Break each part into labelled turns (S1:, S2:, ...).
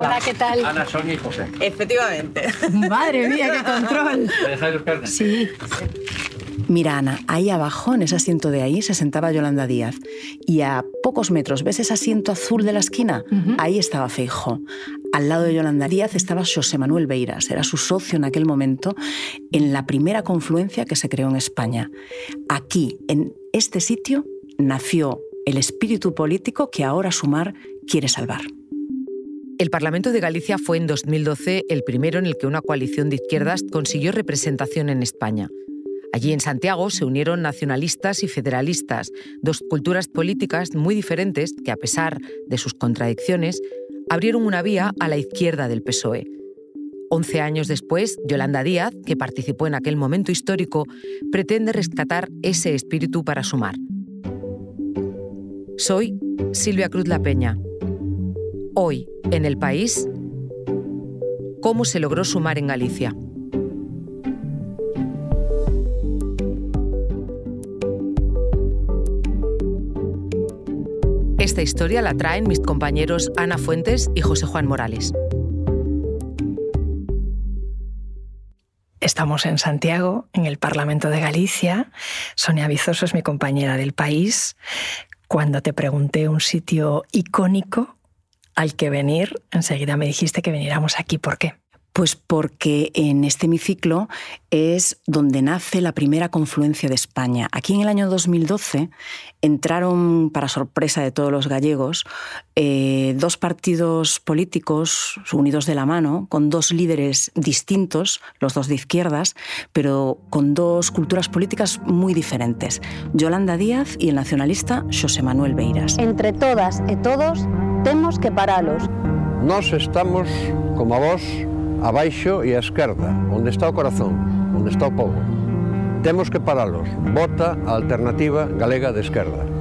S1: Hola, ¿qué tal?
S2: Ana, Sonia y José.
S3: Efectivamente.
S1: Madre mía, qué control. Sí.
S3: Mira, Ana, ahí abajo, en ese asiento de ahí, se sentaba Yolanda Díaz. Y a pocos metros, ¿ves ese asiento azul de la esquina? Ahí estaba Feijo. Al lado de Yolanda Díaz estaba José Manuel Beiras, era su socio en aquel momento en la primera confluencia que se creó en España. Aquí, en este sitio, nació el espíritu político que ahora Sumar quiere salvar.
S4: El Parlamento de Galicia fue en 2012 el primero en el que una coalición de izquierdas consiguió representación en España. Allí en Santiago se unieron nacionalistas y federalistas, dos culturas políticas muy diferentes que, a pesar de sus contradicciones, abrieron una vía a la izquierda del PSOE. Once años después, Yolanda Díaz, que participó en aquel momento histórico, pretende rescatar ese espíritu para sumar. Soy Silvia Cruz La Peña. Hoy, en el país, ¿cómo se logró sumar en Galicia? Esta historia la traen mis compañeros Ana Fuentes y José Juan Morales.
S1: Estamos en Santiago, en el Parlamento de Galicia. Sonia Vizoso es mi compañera del país. Cuando te pregunté un sitio icónico al que venir, enseguida me dijiste que viniéramos aquí. ¿Por qué?
S3: Pues porque en este hemiciclo es donde nace la primera confluencia de España. Aquí en el año 2012 entraron, para sorpresa de todos los gallegos, eh, dos partidos políticos unidos de la mano, con dos líderes distintos, los dos de izquierdas, pero con dos culturas políticas muy diferentes. Yolanda Díaz y el nacionalista José Manuel Beiras.
S5: Entre todas e todos temos que paralos.
S6: Nós estamos, como a vos, abaixo e á esquerda, onde está o corazón, onde está o povo. Temos que paralos. Vota a alternativa galega de esquerda.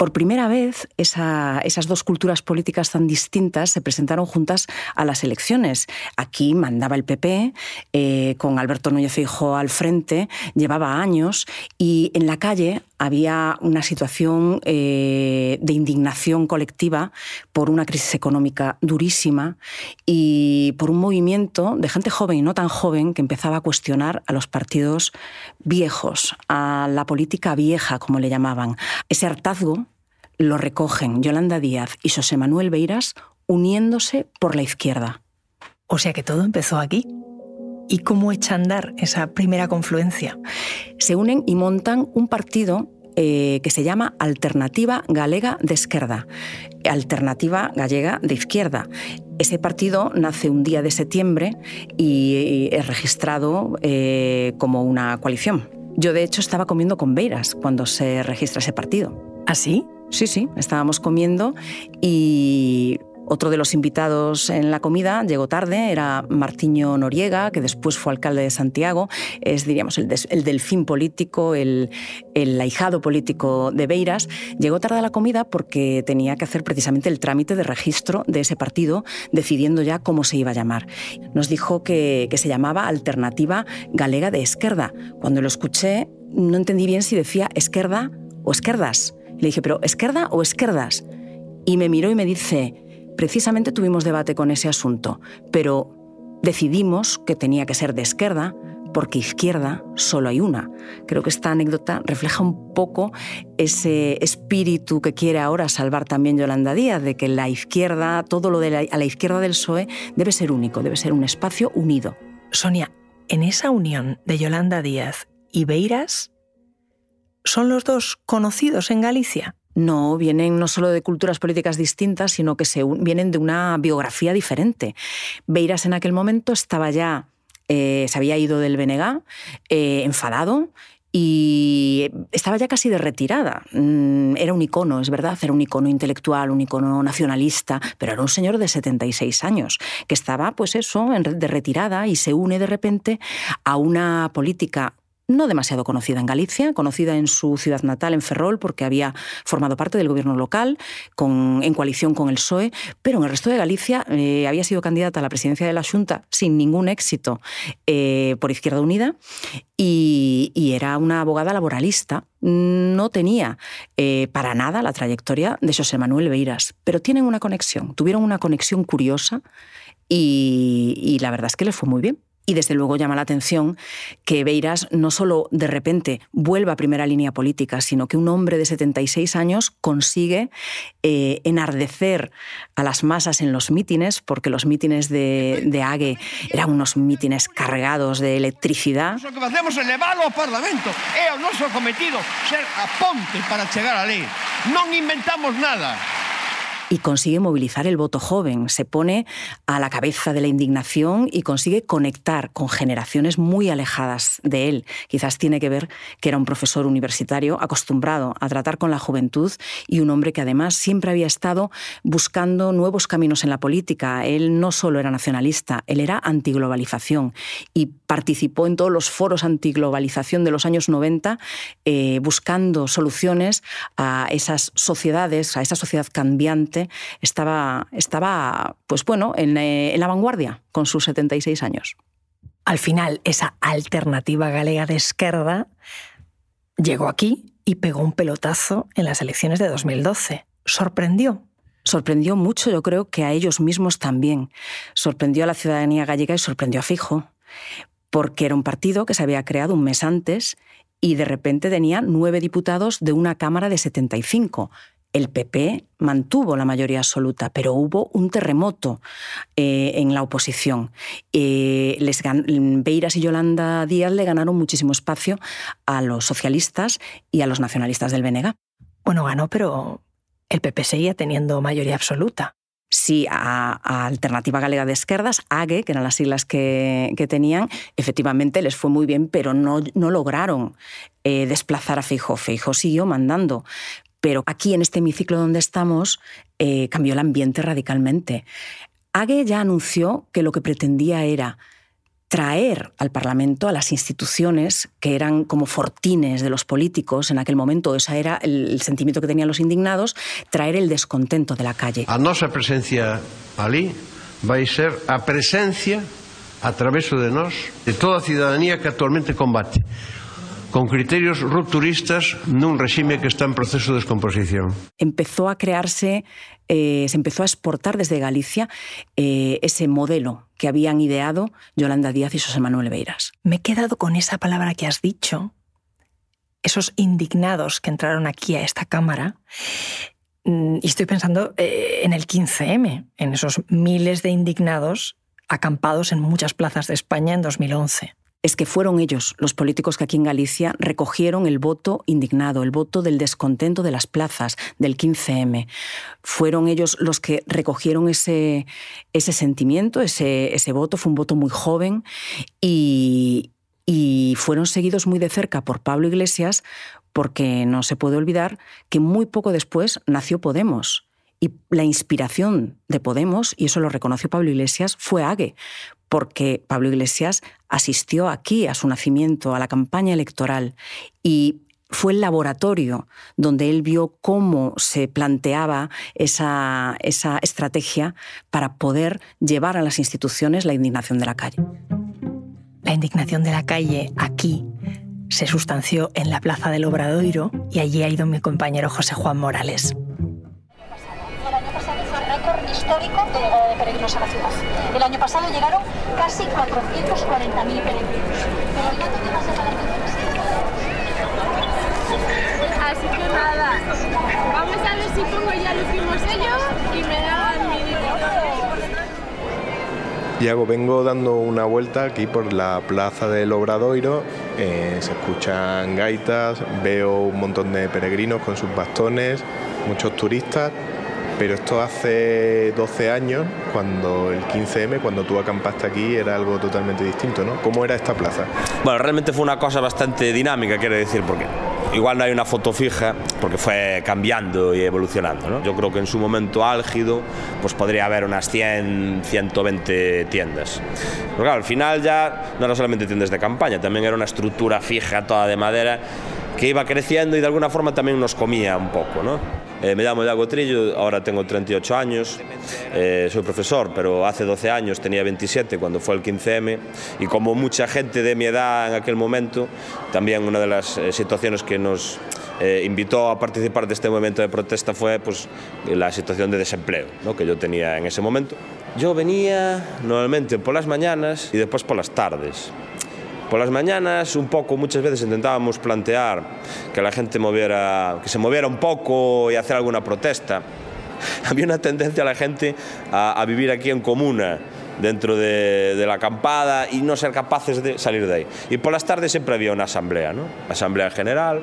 S3: Por primera vez, esa, esas dos culturas políticas tan distintas se presentaron juntas a las elecciones. Aquí mandaba el PP, eh, con Alberto Núñez Feijóo al frente, llevaba años, y en la calle había una situación eh, de indignación colectiva por una crisis económica durísima y por un movimiento de gente joven y no tan joven que empezaba a cuestionar a los partidos viejos, a la política vieja, como le llamaban. Ese hartazgo lo recogen Yolanda Díaz y José Manuel Beiras uniéndose por la izquierda.
S1: O sea que todo empezó aquí. ¿Y cómo echa a andar esa primera confluencia?
S3: Se unen y montan un partido eh, que se llama Alternativa Galega de Esquerda, Alternativa Gallega de Izquierda. Ese partido nace un día de septiembre y es registrado eh, como una coalición. Yo, de hecho, estaba comiendo con Beiras cuando se registra ese partido.
S1: ¿Ah, sí?
S3: Sí, estábamos comiendo y otro de los invitados en la comida llegó tarde, era Martiño Noriega, que después fue alcalde de Santiago, es, diríamos, el, delfín político, el, el ahijado político de Beiras. Llegó tarde a la comida porque tenía que hacer precisamente el trámite de registro de ese partido, decidiendo ya cómo se iba a llamar. Nos dijo que, que se llamaba Alternativa Galega de Esquerda. Cuando lo escuché, no entendí bien si decía Esquerda o Esquerdas. Le dije, ¿pero Esquerda o Esquerdas? Y me miró y me dice, Precisamente tuvimos debate con ese asunto, pero decidimos que tenía que ser de izquierda porque izquierda solo hay una. Creo que esta anécdota refleja un poco ese espíritu que quiere ahora salvar también Yolanda Díaz, de que la izquierda, todo lo de a la izquierda del PSOE debe ser único, debe ser un espacio unido.
S1: Sonia, en esa unión de Yolanda Díaz y Beiras, ¿son los dos conocidos en Galicia?
S3: No, vienen no solo de culturas políticas distintas, sino que se, vienen de una biografía diferente. Beiras en aquel momento estaba ya, eh, se había ido del BNG, eh, enfadado, y estaba ya casi de retirada. Mm, era un icono, es verdad, era un icono intelectual, un icono nacionalista, pero era un señor de 76 años que estaba, pues eso, de retirada y se une de repente a una política no demasiado conocida en Galicia, conocida en su ciudad natal, en Ferrol, porque había formado parte del gobierno local en coalición con el PSOE, pero en el resto de Galicia eh, había sido candidata a la presidencia de la Junta sin ningún éxito eh, por Izquierda Unida y, era una abogada laboralista. No tenía eh, para nada la trayectoria de José Manuel Beiras, pero tienen una conexión, tuvieron una conexión curiosa y, y la verdad es que les fue muy bien. Y desde luego llama la atención que Beiras no solo de repente vuelva a primera línea política, sino que un hombre de 76 años consigue eh, enardecer a las masas en los mítines, porque los mítines de, de Ague eran unos mítines cargados de electricidad.
S2: Lo que hacemos é leválo ao Parlamento. É o noso cometido ser a ponte para chegar a lei. Non inventamos nada
S3: y consigue movilizar el voto joven, se pone a la cabeza de la indignación y consigue conectar con generaciones muy alejadas de él. Quizás tiene que ver que era un profesor universitario acostumbrado a tratar con la juventud y un hombre que además siempre había estado buscando nuevos caminos en la política. Él no solo era nacionalista, él era antiglobalización y participó en todos los foros antiglobalización de los años 90 eh, buscando soluciones a esas sociedades, a esa sociedad cambiante estaba, estaba pues bueno, eh, en, la vanguardia con sus 76 años.
S1: Al final, esa alternativa galega de izquierda llegó aquí y pegó un pelotazo en las elecciones de 2012. ¿Sorprendió?
S3: Sorprendió mucho, yo creo que a ellos mismos también. Sorprendió a la ciudadanía gallega y sorprendió a Fijo, porque era un partido que se había creado un mes antes y de repente tenía nueve diputados de una Cámara de 75 el PP mantuvo la mayoría absoluta, pero hubo un terremoto eh, en la oposición. Eh, les Beiras y Yolanda Díaz le ganaron muchísimo espacio a los socialistas y a los nacionalistas del BNG.
S1: Bueno, ganó, pero el PP seguía teniendo mayoría absoluta.
S3: Sí, a, Alternativa Galega de Esquerdas, AGE, que eran las siglas que, tenían, efectivamente les fue muy bien, pero no, no lograron eh, desplazar a Feijóo. Feijóo siguió mandando. Pero aquí, en este hemiciclo donde estamos, eh, cambió el ambiente radicalmente. Ague ya anunció que lo que pretendía era traer al Parlamento, a las instituciones que eran como fortines de los políticos en aquel momento, ese era el, sentimiento que tenían los indignados, traer el descontento de la calle.
S6: A nuestra presencia allí va a ser a presencia a través de nos de toda ciudadanía que actualmente combate con criterios rupturistas nun regime que está en proceso de descomposición.
S3: Empezó a crearse, eh, se empezó a exportar desde Galicia eh, ese modelo que habían ideado Yolanda Díaz y José Manuel Beiras.
S1: Me he quedado con esa palabra que has dicho, esos indignados que entraron aquí a esta Cámara, mm, y estoy pensando eh, en el 15M, en esos miles de indignados acampados en muchas plazas de España en 2011
S3: es que fueron ellos, los políticos que aquí en Galicia recogieron el voto indignado, el voto del descontento de las plazas del 15M. Fueron ellos los que recogieron ese, ese sentimiento, ese, ese voto, fue un voto muy joven y, y fueron seguidos muy de cerca por Pablo Iglesias porque no se puede olvidar que muy poco después nació Podemos. Y la inspiración de Podemos, y eso lo reconoció Pablo Iglesias, fue Ague, porque Pablo Iglesias asistió aquí a su nacimiento, a la campaña electoral, y fue el laboratorio donde él vio cómo se planteaba esa, estrategia para poder llevar a las instituciones la indignación de la calle.
S1: La indignación de la calle aquí se sustanció en la Plaza del Obradoiro y allí ha ido mi compañero José Juan Morales
S7: histórico de llegada de peregrinos a la ciudad. El año pasado llegaron casi 440.000 peregrinos.
S8: Así que nada, vamos a ver si pongo ya el último sello y me dan mi
S9: y hago, vengo dando una vuelta aquí por la plaza del Obradoiro, eh, se escuchan gaitas, veo un montón de peregrinos con sus bastones, muchos turistas pero esto hace 12 años, cuando el 15M, cuando tú acampaste aquí, era algo totalmente distinto, ¿no? ¿Cómo era esta plaza?
S10: Bueno, realmente fue una cosa bastante dinámica, quiero decir, porque igual no hay una foto fija porque fue cambiando y evolucionando. ¿no? Yo creo que en su momento álgido pues podría haber unas 100, 120 tiendas. Pero claro, al final ya no era solamente tiendas de campaña, también era una estructura fija toda de madera que iba creciendo y de alguna forma también nos comía un poco. ¿no? Eh, me llamo Iago Trillo, ahora tengo 38 años, eh, soy profesor, pero hace 12 años tenía 27 cuando fue el 15M y como mucha gente de mi edad en aquel momento, también una de las eh, situaciones que nos eh, invitó a participar de este movimiento de protesta fue pues, la situación de desempleo ¿no? que yo tenía en ese momento. Yo venía normalmente por las mañanas y después por las tardes. Por las mañanas un poco, muchas veces intentábamos plantear que la gente moviera, que se moviera un poco y hacer alguna protesta. Había una tendencia a la gente a, vivir aquí en comuna, dentro de, de, la acampada y no ser capaces de salir de ahí. Y por las tardes siempre había una asamblea, ¿no? Asamblea general,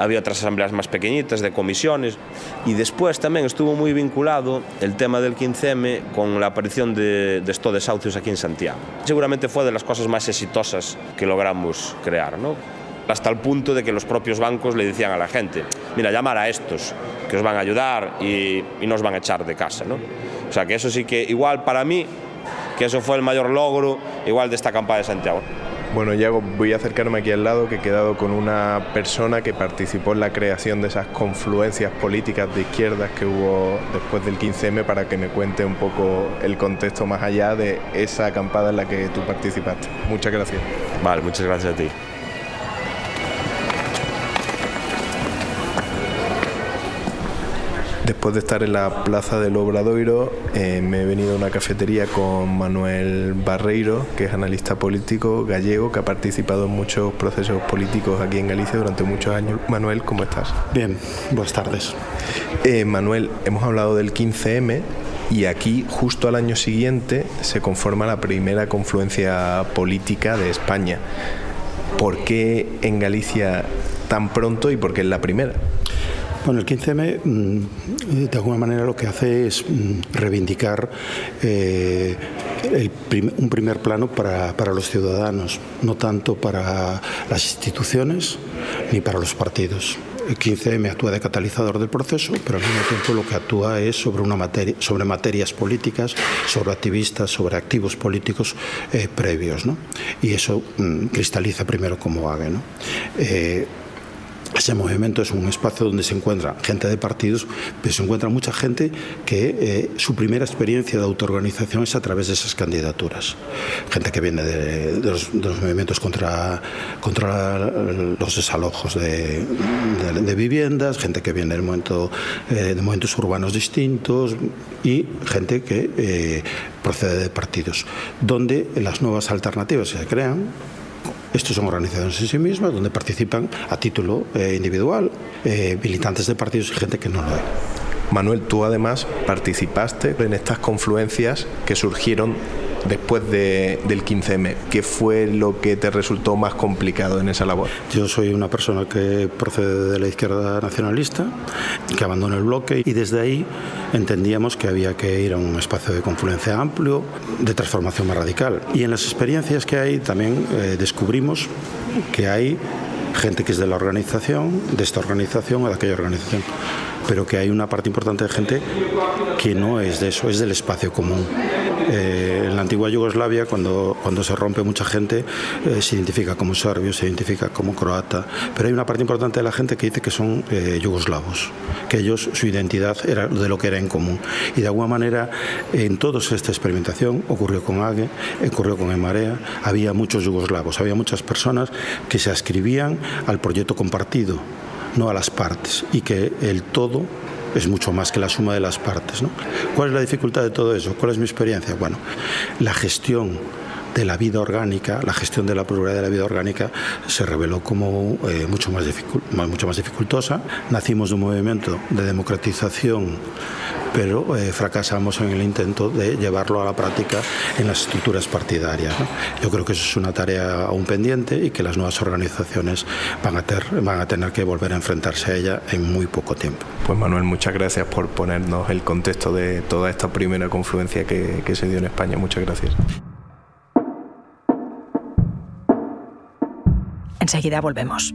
S10: había otras asambleas más pequeñitas de comisiones y después también estuvo muy vinculado el tema del 15M con la aparición de, de estos desahucios aquí en Santiago. Seguramente fue de las cosas más exitosas que logramos crear, hasta el punto de que los propios bancos le decían a la gente, mira, llamar a estos, que os van a ayudar y, y nos van a echar de casa. ¿no? O sea que eso sí que igual para mí que eso fue el mayor logro igual de esta campaña de Santiago.
S9: Bueno, Iago, voy a acercarme aquí al lado, que he quedado con una persona que participó en la creación de esas confluencias políticas de izquierdas que hubo después del 15M para que me cuente un poco el contexto más allá de esa acampada en la que tú participaste. Muchas gracias.
S10: Vale, muchas gracias a ti.
S9: Después de estar en la plaza del Obradoiro, eh, me he venido a una cafetería con Manuel Barreiro, que es analista político gallego, que ha participado en muchos procesos políticos aquí en Galicia durante muchos años. Manuel, ¿cómo estás?
S11: Bien, buenas tardes.
S9: Eh, Manuel, hemos hablado del 15M y aquí, justo al año siguiente, se conforma la primera confluencia política de España. ¿Por qué en Galicia tan pronto y por qué es la primera?
S11: Bueno, el 15M de alguna manera lo que hace es reivindicar eh, el prim un primer plano para, para, los ciudadanos, no tanto para las instituciones ni para los partidos. El 15M actúa de catalizador del proceso, pero al mismo tiempo lo que actúa es sobre, una sobre materias políticas, sobre activistas, sobre activos políticos eh, previos. ¿no? Y eso mm, cristaliza primero como AGE. ¿no? Eh, ese movimiento es un espacio donde se encuentra gente de partidos, pero se encuentra mucha gente que eh, su primera experiencia de autoorganización es a través de esas candidaturas. Gente que viene de, los, movimientos contra, contra los desalojos de, viviendas, gente que viene del momento, eh, de movimientos urbanos distintos y gente que eh, procede de partidos, donde las nuevas alternativas se crean estos son organizaciones en sí mismas donde participan a título eh, individual eh, militantes de partidos y gente que no lo es.
S9: Manuel, tú además participaste en estas confluencias que surgieron después de, del 15M. ¿Qué fue lo que te resultó más complicado en esa labor?
S11: Yo soy una persona que procede de la izquierda nacionalista, que abandona el bloque y desde ahí entendíamos que había que ir a un espacio de confluencia amplio, de transformación más radical. Y en las experiencias que hay también eh, descubrimos que hay gente que es de la organización, de esta organización o de aquella organización, pero que hay una parte importante de gente que no es de eso, es del espacio común. Eh, la antigua Yugoslavia, cuando, cuando se rompe mucha gente, eh, se identifica como serbio, se identifica como croata, pero hay una parte importante de la gente que dice que son eh, yugoslavos, que ellos, su identidad era de lo que era en común. Y de alguna manera, en toda esta experimentación, ocurrió con AGE, ocurrió con Emarea, había muchos yugoslavos, había muchas personas que se ascribían al proyecto compartido, no a las partes, y que el todo es mucho más que la suma de las partes. ¿Cuál es la dificultad de todo eso? ¿Cuál es mi experiencia? Bueno, la gestión de la vida orgánica, la gestión de la pluralidad de la vida orgánica se reveló como eh, mucho, más mucho más dificultosa. Nacimos de un movimiento de democratización, pero eh, fracasamos en el intento de llevarlo a la práctica en las estructuras partidarias. ¿no? Yo creo que eso es una tarea aún pendiente y que las nuevas organizaciones van a, ter, van a tener que volver a enfrentarse a ella en muy poco tiempo.
S9: Pues Manuel, muchas gracias por ponernos el contexto de toda esta primera confluencia que, que se dio en España. Muchas gracias.
S1: Enseguida volvemos.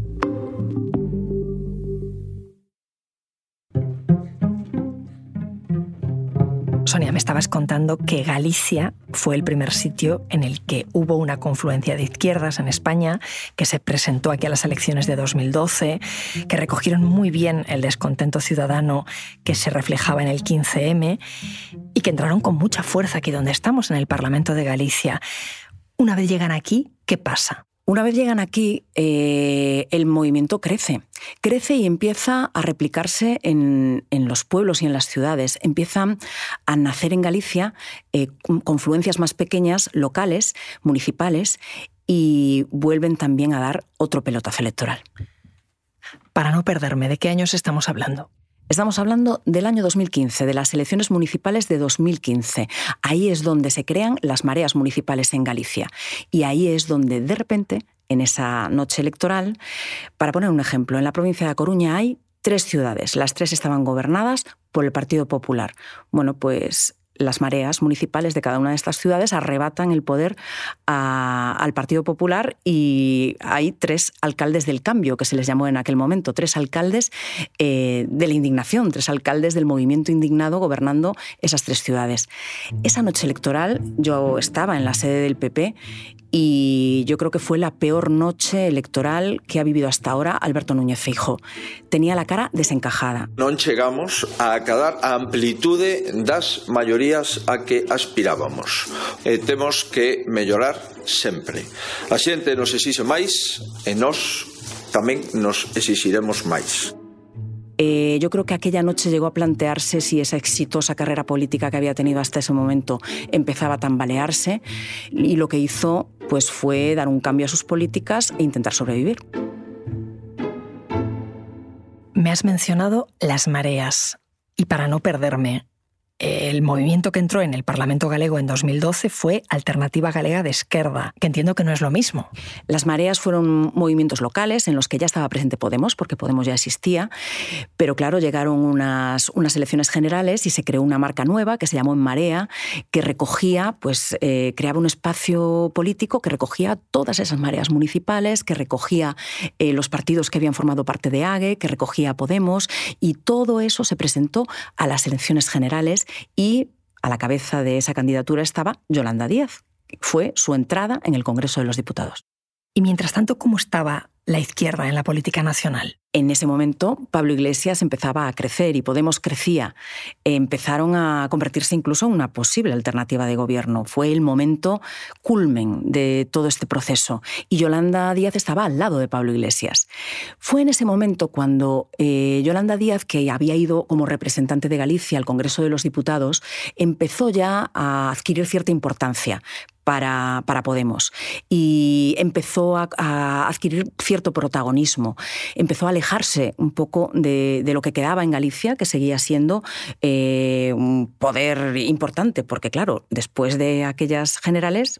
S1: Contando que Galicia fue el primer sitio en el que hubo una confluencia de izquierdas en España, que se presentó aquí a las elecciones de 2012, que recogieron muy bien el descontento ciudadano que se reflejaba en el 15M y que entraron con mucha fuerza aquí donde estamos, en el Parlamento de Galicia. Una vez llegan aquí, ¿qué pasa?
S3: Una vez llegan aquí, eh, el movimiento crece. Crece y empieza a replicarse en, los pueblos y en las ciudades. Empiezan a nacer en Galicia eh, confluencias más pequeñas, locales, municipales, y vuelven también a dar otro pelotazo electoral.
S1: Para no perderme, ¿de qué años estamos hablando?
S3: Estamos hablando del año 2015, de las elecciones municipales de 2015. Ahí es donde se crean las mareas municipales en Galicia. Y ahí es donde de repente, en esa noche electoral, para poner un ejemplo, en la provincia de Coruña hay tres ciudades. Las tres estaban gobernadas por el Partido Popular. Bueno, pues las mareas municipales de cada una de estas ciudades arrebatan el poder al Partido Popular y hay tres alcaldes del cambio, que se les llamó en aquel momento, tres alcaldes eh, de la indignación, tres alcaldes del movimiento indignado gobernando esas tres ciudades. Esa noche electoral yo estaba en la sede del PP y yo creo que fue la peor noche electoral que ha vivido hasta ahora Alberto Núñez Feijóo. Tenía la cara desencajada.
S12: Non chegamos a acadar a amplitude das maiorías a que aspirábamos. E temos que mellorar sempre. A xente nos exixe máis e nós tamén nos exixiremos máis.
S3: Eh, yo creo que aquella noche llegó a plantearse si esa exitosa carrera política que había tenido hasta ese momento empezaba a tambalearse y lo que hizo pues, fue dar un cambio a sus políticas e intentar sobrevivir.
S1: Me has mencionado las mareas y para no perderme, el movimiento que entró en el Parlamento galego en 2012 fue Alternativa Galega de Esquerda, que entiendo que no es lo mismo.
S3: Las mareas fueron movimientos locales en los que ya estaba presente Podemos, porque Podemos ya existía, pero claro, llegaron unas, unas elecciones generales y se creó una marca nueva que se llamó En Marea, que recogía, pues eh, creaba un espacio político que recogía todas esas mareas municipales, que recogía eh, los partidos que habían formado parte de AGE, que recogía Podemos, y todo eso se presentó a las elecciones generales y a la cabeza de esa candidatura estaba Yolanda Díaz. Fue su entrada en el Congreso de los Diputados.
S1: Y mientras tanto, ¿cómo estaba la izquierda en la política nacional?
S3: En ese momento, Pablo Iglesias empezaba a crecer y Podemos crecía. Empezaron a convertirse incluso en una posible alternativa de gobierno. Fue el momento culmen de todo este proceso. Y Yolanda Díaz estaba al lado de Pablo Iglesias. Fue en ese momento cuando eh, Yolanda Díaz, que había ido como representante de Galicia al Congreso de los Diputados, empezó ya a adquirir cierta importancia para, para, Podemos. Y empezó a, adquirir cierto protagonismo, empezó a alejarse un poco de, lo que quedaba en Galicia, que seguía siendo eh, un poder importante, porque claro, después de aquellas generales,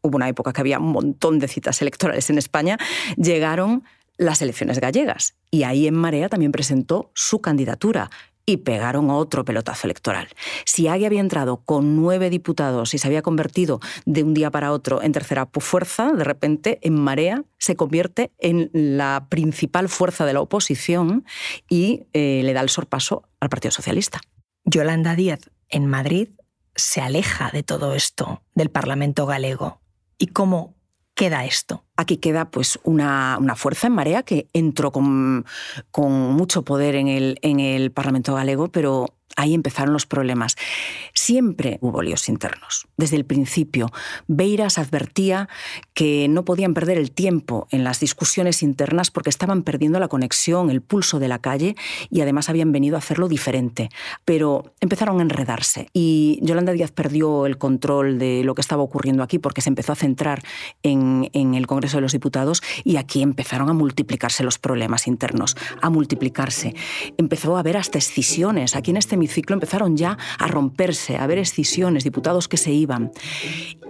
S3: hubo una época que había un montón de citas electorales en España, llegaron las elecciones gallegas. Y ahí en Marea también presentó su candidatura y pegaron otro pelotazo electoral. Si Agui había entrado con nueve diputados y se había convertido de un día para otro en tercera fuerza, de repente en Marea se convierte en la principal fuerza de la oposición y eh, le da el sorpaso al Partido Socialista.
S1: Yolanda Díaz en Madrid se aleja de todo esto, del Parlamento galego. ¿Y cómo queda esto?
S3: Aquí queda pues una, fuerza en marea que entró con, con mucho poder en el, en el Parlamento galego, pero ahí empezaron los problemas. Siempre hubo líos internos. Desde el principio, Beiras advertía que no podían perder el tiempo en las discusiones internas porque estaban perdiendo la conexión, el pulso de la calle y además habían venido a hacerlo diferente. Pero empezaron a enredarse y Yolanda Díaz perdió el control de lo que estaba ocurriendo aquí porque se empezó a centrar en, el Congreso de los Diputados y aquí empezaron a multiplicarse los problemas internos, a multiplicarse. Empezó a haber hasta escisiones. Aquí en este ciclo empezaron ya a romperse, a haber escisiones, diputados que se iban.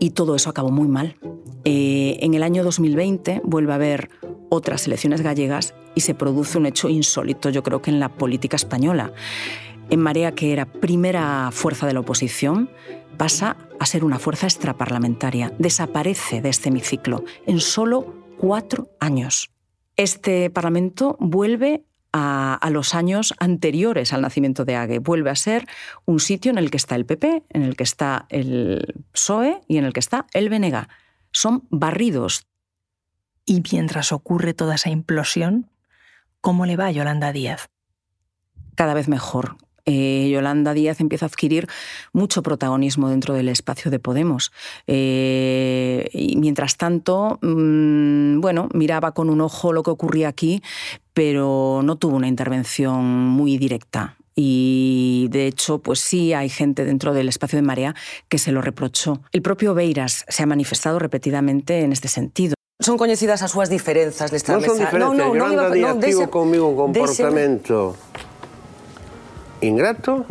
S3: Y todo eso acabó muy mal. Eh, en el año 2020 vuelve a haber otras elecciones gallegas y se produce un hecho insólito, yo creo que en la política española. En Marea, que era primera fuerza de la oposición, pasa a ser una fuerza extraparlamentaria. Desaparece de este hemiciclo en solo cuatro años. Este Parlamento vuelve a, a, los años anteriores al nacimiento de Ague. Vuelve a ser un sitio en el que está el PP, en el que está el PSOE y en el que está el BNG. Son barridos.
S1: Y mientras ocurre toda esa implosión, ¿cómo le va a Yolanda Díaz?
S3: Cada vez mejor. Eh, Yolanda Díaz empieza a adquirir mucho protagonismo dentro del espacio de Podemos. Eh, y mientras tanto, mmm, bueno, miraba con un ojo lo que ocurría aquí, pero no tuvo una intervención muy directa. Y de hecho, pues sí hay gente dentro del espacio de Marea que se lo reprochó. El propio Beiras se ha manifestado repetidamente en este sentido.
S13: Son coñecidas as súas diferenzas nesta
S6: non
S13: mesa.
S6: son diferencias,
S13: no, no,
S6: Yolanda
S13: no,
S6: Díaz
S13: no, dese-
S6: conmigo un
S13: dese-
S6: comportamento ingrato,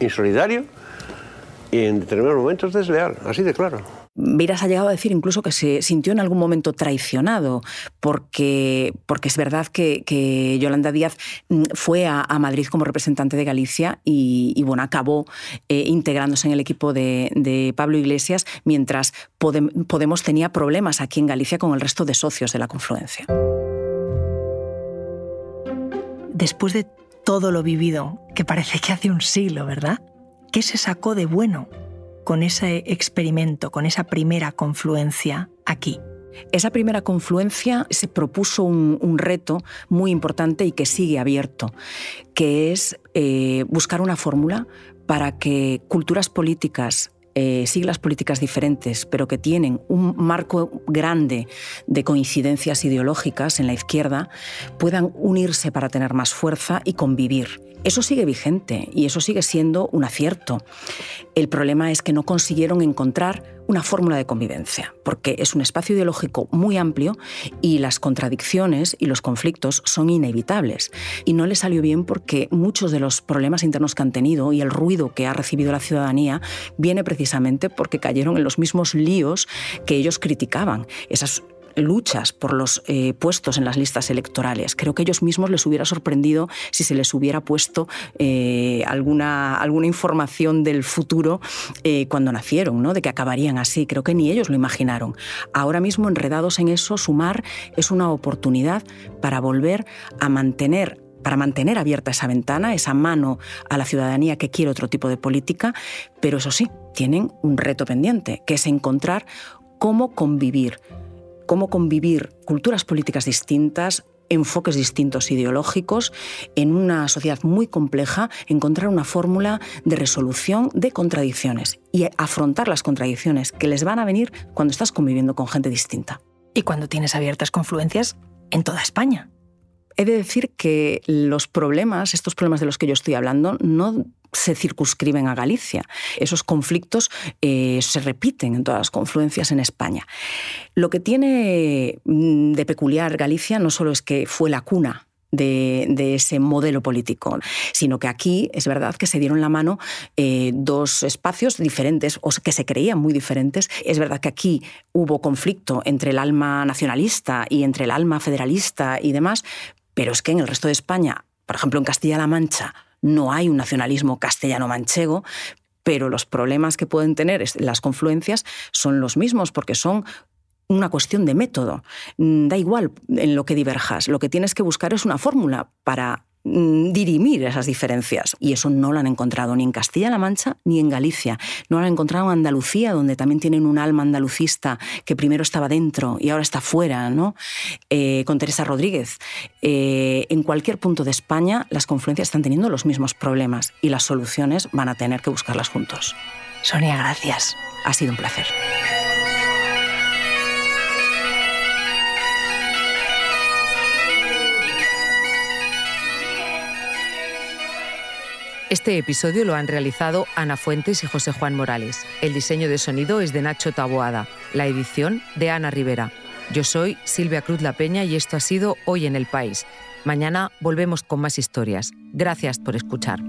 S6: insolidario y en determinados momentos desleal, así de claro.
S3: Beiras ha llegado a decir incluso que se sintió en algún momento traicionado, porque, porque es verdad que, que Yolanda Díaz mm, fue a, a, Madrid como representante de Galicia y, y bueno, acabó eh, integrándose en el equipo de, de Pablo Iglesias, mientras Podem, Podemos tenía problemas aquí en Galicia con el resto de socios de la confluencia.
S1: Después de todo lo vivido, que parece que hace un siglo, ¿verdad? ¿Qué se sacó de bueno con ese experimento, con esa primera confluencia aquí?
S3: Esa primera confluencia se propuso un, reto muy importante y que sigue abierto, que es eh, buscar una fórmula para que culturas políticas eh, siglas políticas diferentes, pero que tienen un marco grande de coincidencias ideológicas en la izquierda, puedan unirse para tener más fuerza y convivir. Eso sigue vigente y eso sigue siendo un acierto. El problema es que no consiguieron encontrar una fórmula de convivencia, porque es un espacio ideológico muy amplio y las contradicciones y los conflictos son inevitables. Y no les salió bien porque muchos de los problemas internos que han tenido y el ruido que ha recibido la ciudadanía viene precisamente porque cayeron en los mismos líos que ellos criticaban. Esas luchas por los eh, puestos en las listas electorales. Creo que ellos mismos les hubiera sorprendido si se les hubiera puesto eh, alguna, alguna información del futuro eh, cuando nacieron, ¿no? de que acabarían así. Creo que ni ellos lo imaginaron. Ahora mismo, enredados en eso, sumar es una oportunidad para volver a mantener para mantener abierta esa ventana, esa mano a la ciudadanía que quiere otro tipo de política, pero eso sí, tienen un reto pendiente, que es encontrar cómo convivir cómo convivir culturas políticas distintas, enfoques distintos ideológicos, en una sociedad muy compleja, encontrar una fórmula de resolución de contradicciones y afrontar las contradicciones que les van a venir cuando estás conviviendo con gente distinta.
S1: Y cuando tienes abiertas confluencias en toda España.
S3: He de decir que los problemas, estos problemas de los que yo estoy hablando, no se circunscriben a Galicia. Esos conflictos eh, se repiten en todas las confluencias en España. Lo que tiene mm, de peculiar Galicia no solo es que fue la cuna de, ese modelo político, sino que aquí es verdad que se dieron la mano eh, dos espacios diferentes o que se creían muy diferentes. Es verdad que aquí hubo conflicto entre el alma nacionalista y entre el alma federalista y demás, pero es que en el resto de España, por ejemplo en Castilla-La Mancha, no hay un nacionalismo castellano-manchego, pero los problemas que pueden tener las confluencias son los mismos, porque son una cuestión de método. Da igual en lo que diverjas, lo que tienes que buscar es una fórmula para dirimir esas diferencias. Y eso no lo han encontrado ni en Castilla-La Mancha ni en Galicia. No lo han encontrado en Andalucía, donde también tienen un alma andalucista que primero estaba dentro y ahora está fuera, ¿no? Eh, con Teresa Rodríguez. Eh, en cualquier punto de España, las confluencias están teniendo los mismos problemas y las soluciones van a tener que buscarlas juntos.
S1: Sonia, gracias.
S3: Ha sido un placer.
S4: Este episodio lo han realizado Ana Fuentes y José Juan Morales. El diseño de sonido es de Nacho Taboada. La edición de Ana Rivera. Yo soy Silvia Cruz La Peña y esto ha sido Hoy en el País. Mañana volvemos con más historias. Gracias por escuchar.